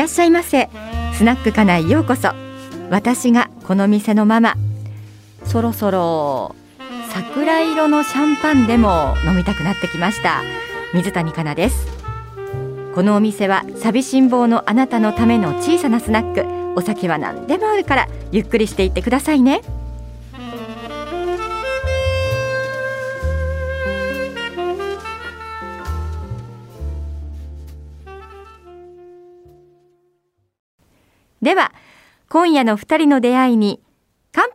いらっしゃいませ。スナックかなようこそ。私がこの店のママ。そろそろ桜色のシャンパンでも飲みたくなってきました。水谷香奈です。このお店は寂しん坊のあなたのための小さなスナック。お酒は何でもあるからゆっくりしていってくださいね。では今夜の二人の出会いに乾杯！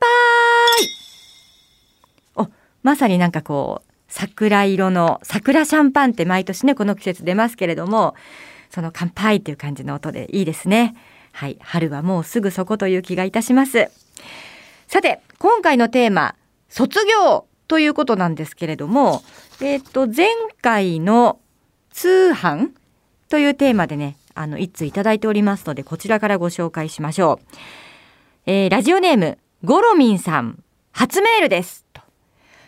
おまさになんかこう桜色の桜シャンパンって毎年ねこの季節出ますけれどもその乾杯っていう感じの音でいいですね。はい春はもうすぐそこという気がいたします。さて今回のテーマ卒業ということなんですけれどもえっ、ー、と前回の通販というテーマでねあの、一通いただいておりますので、こちらからご紹介しましょう。えー、ラジオネーム、ゴロミンさん、初メールです。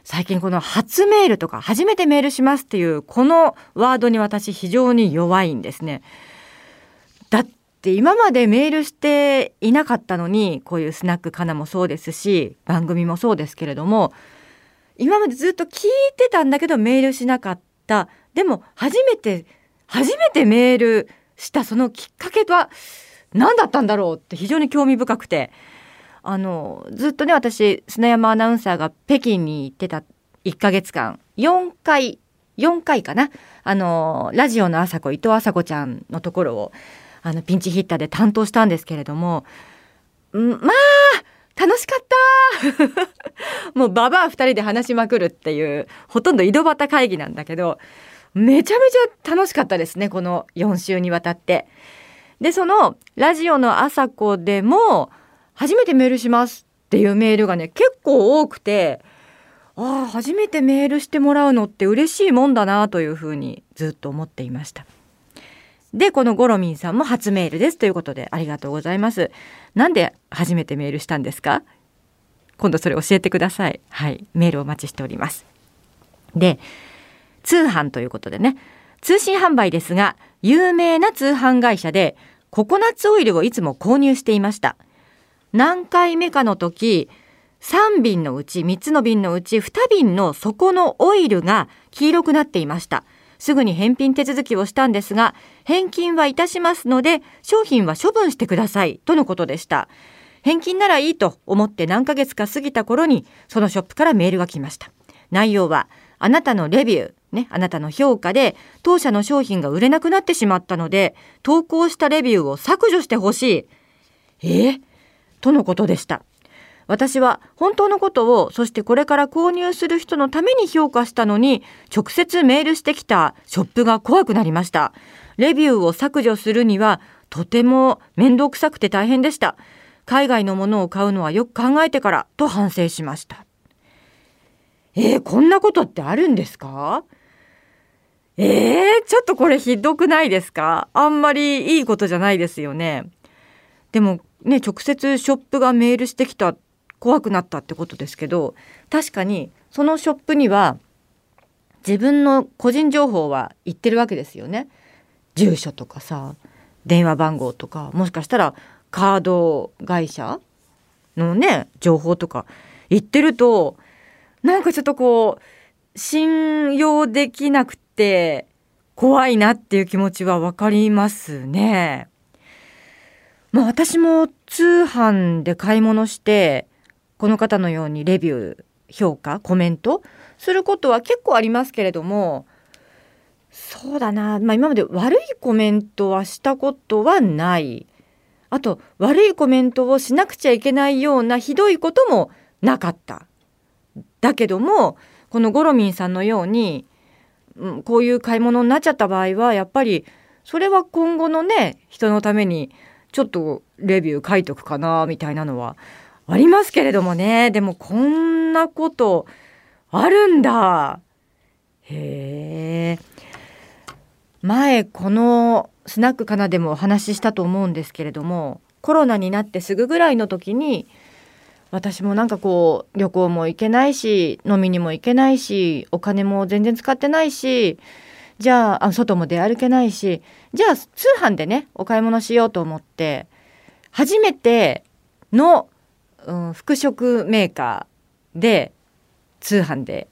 最近この初メールとか、初めてメールしますっていう、このワードに私非常に弱いんですね。だって今までメールしていなかったのに、こういうスナックかなもそうですし、番組もそうですけれども、今までずっと聞いてたんだけどメールしなかった。でも初めて、初めてメールしたそのきっかけは何だったんだろうって非常に興味深くて。あのずっとね私砂山アナウンサーが北京に行ってた1ヶ月間。4回4回かな。あのラジオの朝子伊藤麻子ちゃんのところをあのピンチヒッターで担当したんですけれどもまあ楽しかった。もうババア2人で話しまくるっていうほとんど井戸端会議なんだけどめちゃめちゃ楽しかったですねこの4週にわたって。でそのラジオの朝子でも初めてメールしますっていうメールがね結構多くてああ初めてメールしてもらうのって嬉しいもんだなというふうにずっと思っていました。でこのゴロミンさんも初メールですということでありがとうございます。なんで初めてメールしたんですか？今度それ教えてください。はい、メールお待ちしております。で通販ということでね。通信販売ですが有名な通販会社でココナッツオイルをいつも購入していました。何回目かの時3瓶のうち3つの瓶のうち2瓶の底のオイルが黄色くなっていました。すぐに返品手続きをしたんですが返金はいたしますので商品は処分してくださいとのことでした。返金ならいいと思って何ヶ月か過ぎた頃にそのショップからメールが来ました。内容はあなたのレビューね、あなたの評価で当社の商品が売れなくなってしまったので投稿したレビューを削除してほしい。え？ー、とのことでした。私は本当のことをそしてこれから購入する人のために評価したのに直接メールしてきたショップが怖くなりました。レビューを削除するにはとても面倒くさくて大変でした。海外のものを買うのはよく考えてからと反省しました。えー、こんなことってあるんですか？えー、ちょっとこれひどくないですか？あんまりいいことじゃないですよね。でもね、直接ショップがメールしてきた、怖くなったってことですけど、確かにそのショップには自分の個人情報は言ってるわけですよね。住所とかさ、電話番号とか、もしかしたらカード会社のね、情報とか言ってると、なんかちょっとこう、信用できなくて、って怖いなっていう気持ちはわかりますね。まあ私も通販で買い物してこの方のようにレビュー評価コメントすることは結構ありますけれどもそうだな、まあ、今まで悪いコメントはしたことはない。あと悪いコメントをしなくちゃいけないようなひどいこともなかった。だけどもこのゴロミンさんのようにこういう買い物になっちゃった場合はやっぱりそれは今後のね人のためにちょっとレビュー書いとくかなみたいなのはありますけれどもね。でもこんなことあるんだ。へえ前このスナックかなでもお話ししたと思うんですけれどもコロナになってすぐぐらいの時に私もなんかこう旅行も行けないし飲みにも行けないしお金も全然使ってないしじゃあ外も出歩けないしじゃあ通販でねお買い物しようと思って初めての、うん、服飾メーカーで通販で、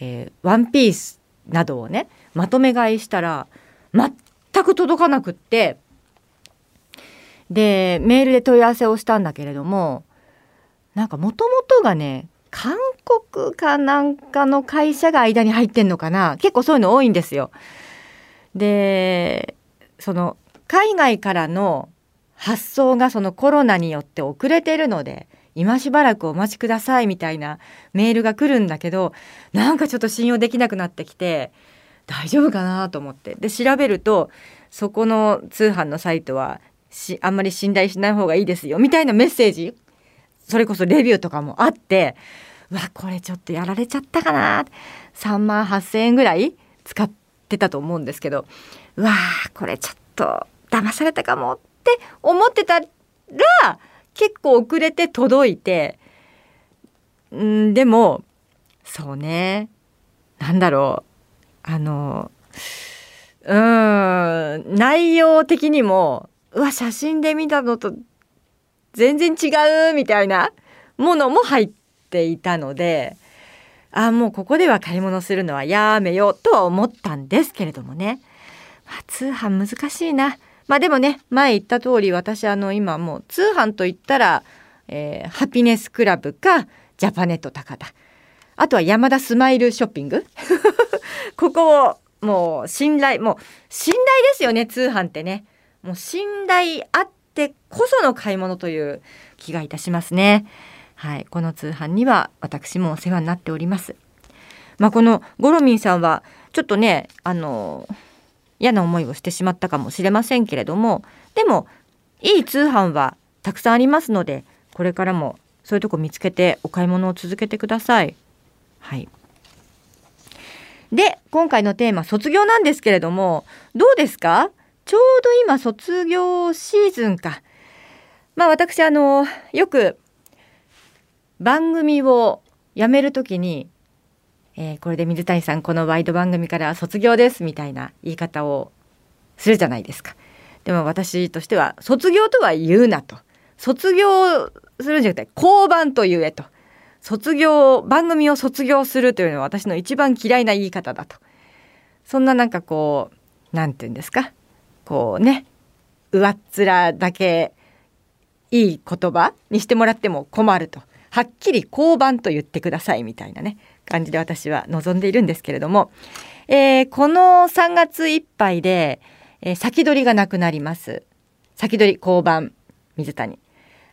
えー、ワンピースなどをねまとめ買いしたら全く届かなくってでメールで問い合わせをしたんだけれどもなんかもともとがね韓国かなんかの会社が間に入ってんのかな結構そういうの多いんですよ。でその海外からの発送がそのコロナによって遅れてるので今しばらくお待ちくださいみたいなメールが来るんだけどなんかちょっと信用できなくなってきて大丈夫かなと思ってで調べるとそこの通販のサイトはあんまり信頼しない方がいいですよみたいなメッセージそれこそレビューとかもあってわこれちょっとやられちゃったかな。3万8,000円ぐらい使ってたと思うんですけどうわこれちょっと騙されたかもって思ってたら結構遅れて届いてんでもそうね。なんだろう。あのうん内容的にもうわ写真で見たのと全然違うみたいなものも入っていたのであもうここでは買い物するのはやめようとは思ったんですけれどもね、まあ、通販難しいな。まあでもね前言った通り私あの今もう通販といったら、えー、ハピネスクラブかジャパネット高田あとは山田スマイルショッピング。ここをもう信頼もう信頼ですよね通販ってね。もう信頼あってこその買い物という気がいたしますね。はい。この通販には私もお世話になっております。まあこのゴロミンさんはちょっとねあの嫌な思いをしてしまったかもしれませんけれどもでもいい通販はたくさんありますのでこれからもそういうとこ見つけてお買い物を続けてください。はい。で今回のテーマ卒業なんですけれどもどうですか？ちょうど今卒業シーズンか。まあ私あのよく番組を辞めるときにえー、これで水谷さんこのワイド番組から卒業ですみたいな言い方をするじゃないですか。でも私としては卒業とは言うなと。卒業するんじゃなくて降板と言えと。卒業番組を卒業するというのは私の一番嫌いな言い方だと。そんななんかこう何て言うんですか？こうね上っ面だけいい言葉にしてもらっても困ると。はっきり降板と言ってくださいみたいなね感じで私は望んでいるんですけれども、えー、この3月いっぱいで、えー、先取りがなくなります。先取り交番水谷。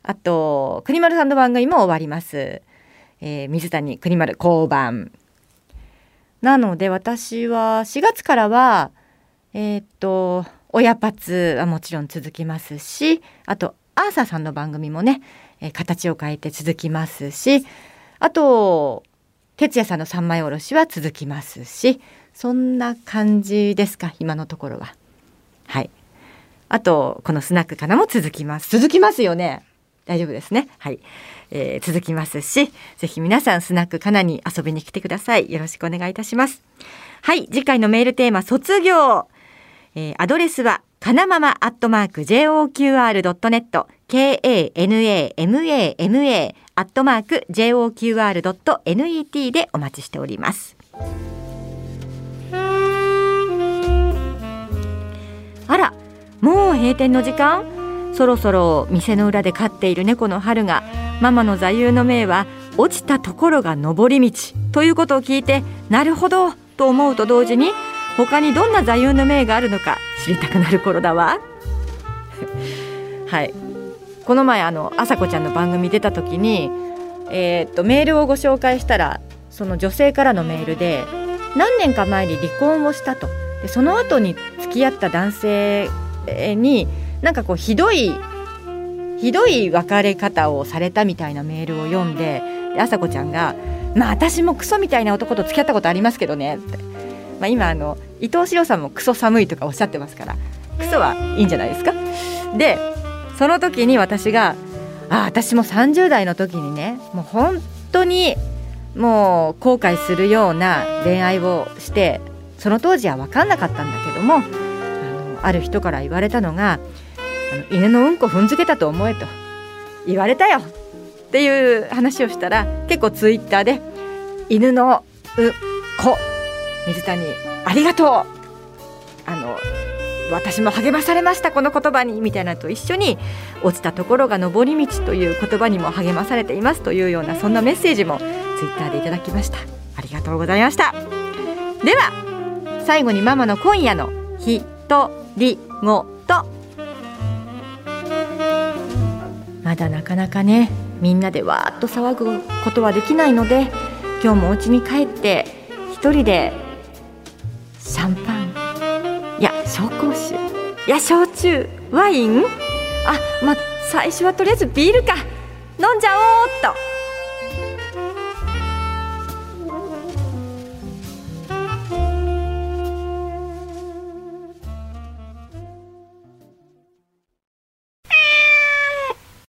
あと国丸さんの番組も終わります、えー、水谷国丸交番。なので私は4月からはえー、っと親パツはもちろん続きますしあとアーサーさんの番組もね、え形を変えて続きますしあと哲也さんの三枚おろしは続きますしそんな感じですか今のところは。はい。あとこのスナックかなも続きます。続きますよね。大丈夫ですね。はい、えー、続きますしぜひ皆さんスナックかなに遊びに来てください。よろしくお願いいたします。はい。次回のメールテーマ卒業、えー、アドレスはかなままアットマーク JOQR.net KANAMAMA アットマーク JOQR.net でお待ちしております。あら、もう閉店の時間？そろそろ店の裏で飼っている猫の春がママの座右の銘は落ちたところが上り道ということを聞いてなるほどと思うと同時に他にどんな座右の銘があるのか知りたくなる頃だわ。はい。この前あの朝子ちゃんの番組出た時に、えー、っとメールをご紹介したらその女性からのメールで何年か前に離婚をしたと。でその後に付き合った男性になんかこうひどいひどい別れ方をされたみたいなメールを読んでで朝子ちゃんが「まあ私もクソみたいな男と付き合ったことありますけどね」って、まあ、今あの伊藤四郎さんもクソ寒いとかおっしゃってますからクソはいいんじゃないですか？でその時に私があ私も30代の時にねもう本当にもう後悔するような恋愛をしてその当時は分かんなかったんだけどもあのある人から言われたのがあの犬のうんこ踏んづけたと思えと言われたよっていう話をしたら結構ツイッターで犬のうんこ水谷ありがとう。あの私も励まされましたこの言葉にみたいなと一緒に落ちたところが上り道という言葉にも励まされていますというようなそんなメッセージもツイッターでいただきました。ありがとうございましたでは最後にママの今夜のひとりごと。まだなかなかねみんなでわーっと騒ぐことはできないので今日もお家に帰って一人でシャンパンいや紹興酒。いや焼酎。ワイン？あまあ最初はとりあえずビールか。飲んじゃおうっと。